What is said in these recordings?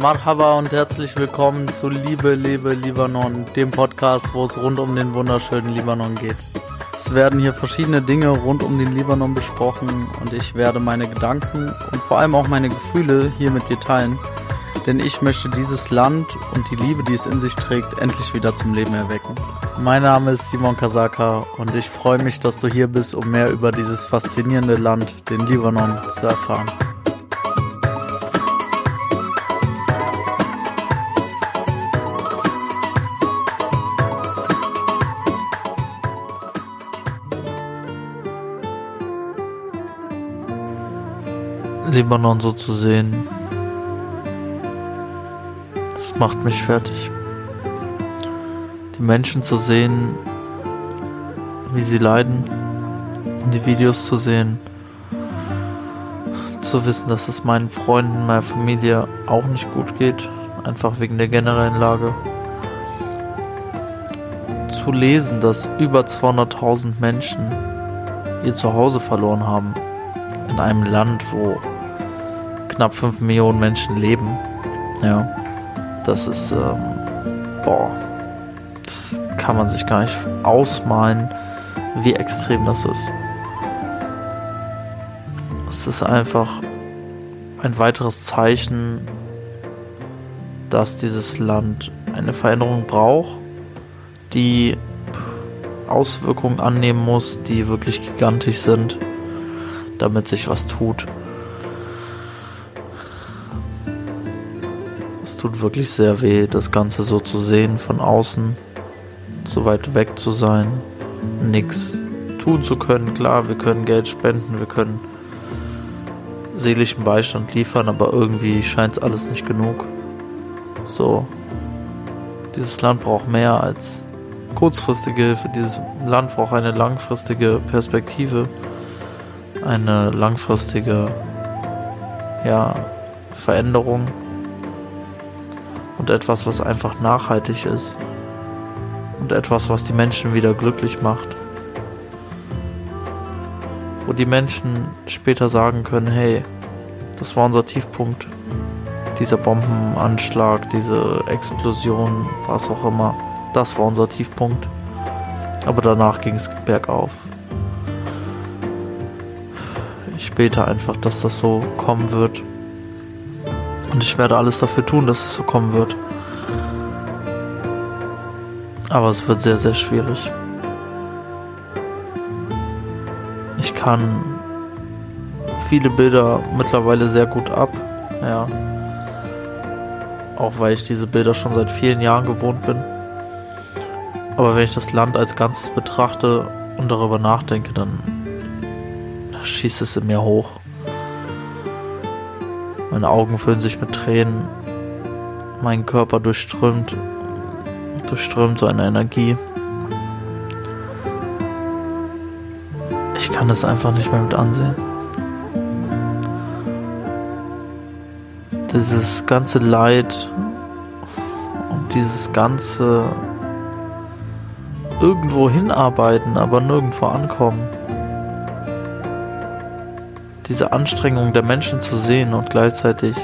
Marhaba und herzlich willkommen zu Liebe, Lebe, Libanon, dem Podcast, wo es rund um den wunderschönen Libanon geht. Es werden hier verschiedene Dinge rund um den Libanon besprochen und ich werde meine Gedanken und vor allem auch meine Gefühle hier mit dir teilen, denn ich möchte dieses Land und die Liebe, die es in sich trägt, endlich wieder zum Leben erwecken. Mein Name ist Simon Kasaka und ich freue mich, dass du hier bist, um mehr über dieses faszinierende Land, den Libanon, zu erfahren. Libanon so zu sehen, das macht mich fertig. Die Menschen zu sehen, wie sie leiden, die Videos zu sehen, zu wissen, dass es meinen Freunden, meiner Familie auch nicht gut geht, einfach wegen der generellen Lage. Zu lesen, dass über 200.000 Menschen ihr Zuhause verloren haben. In einem Land, wo knapp 5 Millionen Menschen leben. Ja, das ist, ähm, boah, das kann man sich gar nicht ausmalen, wie extrem das ist. Es ist einfach ein weiteres Zeichen, dass dieses Land eine Veränderung braucht, die Auswirkungen annehmen muss, die wirklich gigantisch sind, damit sich was tut. Tut wirklich sehr weh, das Ganze so zu sehen von außen, so weit weg zu sein, nichts tun zu können. Klar, wir können Geld spenden, wir können seelischen Beistand liefern, aber irgendwie scheint es alles nicht genug. So, dieses Land braucht mehr als kurzfristige Hilfe. Dieses Land braucht eine langfristige Perspektive, eine langfristige ja, Veränderung und etwas, was einfach nachhaltig ist und etwas, was die Menschen wieder glücklich macht. Wo die Menschen später sagen können, hey, das war unser Tiefpunkt. Dieser Bombenanschlag, diese Explosion, was auch immer, das war unser Tiefpunkt. Aber danach ging es bergauf. Ich bete einfach, dass das so kommen wird und ich werde alles dafür tun, dass es so kommen wird. Aber es wird sehr, sehr schwierig. Ich kann viele Bilder mittlerweile sehr gut ab. Ja. Auch weil ich diese Bilder schon seit vielen Jahren gewohnt bin. Aber wenn ich das Land als Ganzes betrachte und darüber nachdenke, dann schießt es in mir hoch. Meine Augen füllen sich mit Tränen. Mein Körper durchströmt, durchströmt so eine Energie. Ich kann das einfach nicht mehr mit ansehen. Dieses ganze Leid und dieses ganze irgendwo hinarbeiten, aber nirgendwo ankommen diese Anstrengung der Menschen zu sehen und gleichzeitig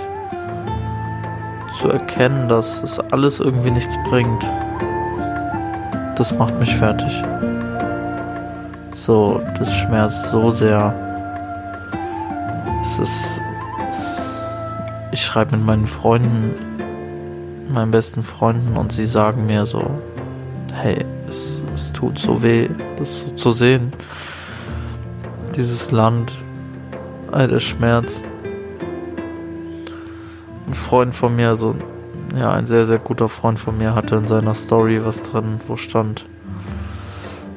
zu erkennen, dass es alles irgendwie nichts bringt, das macht mich fertig. So, das schmerzt so sehr. Es ist. Ich schreibe mit meinen Freunden, meinen besten Freunden, und sie sagen mir so: Hey, es, es tut so weh, das so zu sehen. Dieses Land, alter Schmerz. Ein Freund von mir, so, ja, ein sehr, sehr guter Freund von mir hatte in seiner Story was drin, wo stand,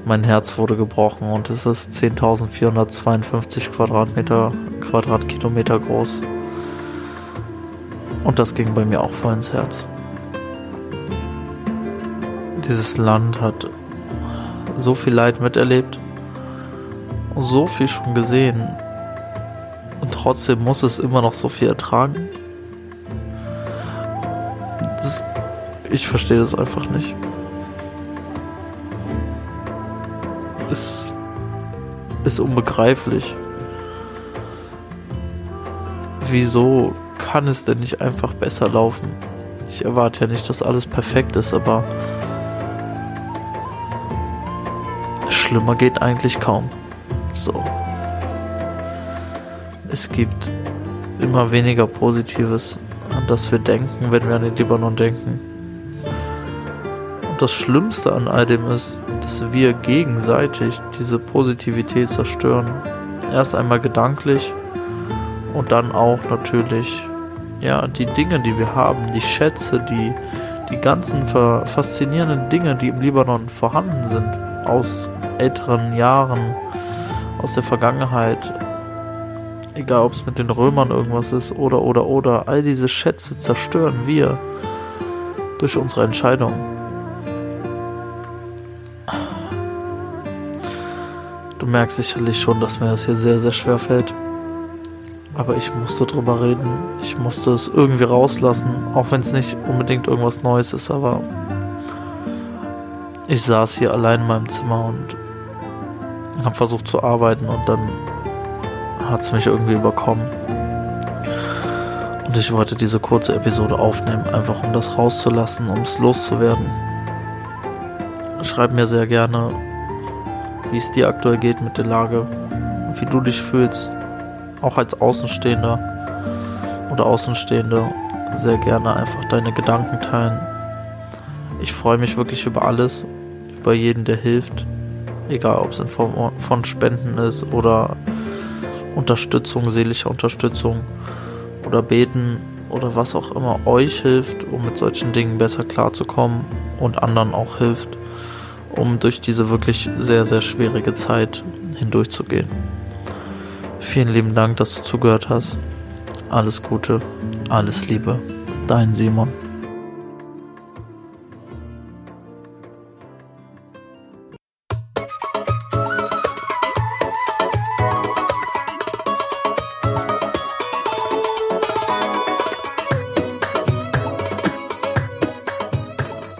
mein Herz wurde gebrochen und es ist 10.452 Quadratmeter, Quadratkilometer groß. Und das ging bei mir auch voll ins Herz. Dieses Land hat so viel Leid miterlebt und so viel schon gesehen trotzdem muss es immer noch so viel ertragen. Das, ich verstehe das einfach nicht. Es ist unbegreiflich. Wieso kann es denn nicht einfach besser laufen? Ich erwarte ja nicht, dass alles perfekt ist, aber schlimmer geht eigentlich kaum. So. Es gibt immer weniger Positives, an das wir denken, wenn wir an den Libanon denken. Und das Schlimmste an all dem ist, dass wir gegenseitig diese Positivität zerstören. Erst einmal gedanklich und dann auch natürlich ja, die Dinge, die wir haben, die Schätze, die, die ganzen faszinierenden Dinge, die im Libanon vorhanden sind, aus älteren Jahren, aus der Vergangenheit, egal ob es mit den Römern irgendwas ist oder oder oder, all diese Schätze zerstören wir durch unsere Entscheidung. Du merkst sicherlich schon, dass mir das hier sehr, sehr schwer fällt. Aber ich musste drüber reden. Ich musste es irgendwie rauslassen, auch wenn es nicht unbedingt irgendwas Neues ist, aber ich saß hier allein in meinem Zimmer und habe versucht zu arbeiten und dann hat es mich irgendwie überkommen. Und ich wollte diese kurze Episode aufnehmen, einfach um das rauszulassen, um es loszuwerden. Schreib mir sehr gerne, wie es dir aktuell geht mit der Lage, wie du dich fühlst, auch als Außenstehender oder Außenstehende, sehr gerne einfach deine Gedanken teilen. Ich freue mich wirklich über alles, über jeden, der hilft, egal ob es in Form von Spenden ist oder Unterstützung, seelischer Unterstützung oder beten oder was auch immer euch hilft, um mit solchen Dingen besser klarzukommen und anderen auch hilft, um durch diese wirklich sehr, sehr schwierige Zeit hindurchzugehen. Vielen lieben Dank, dass du zugehört hast. Alles Gute, alles Liebe. Dein Simon.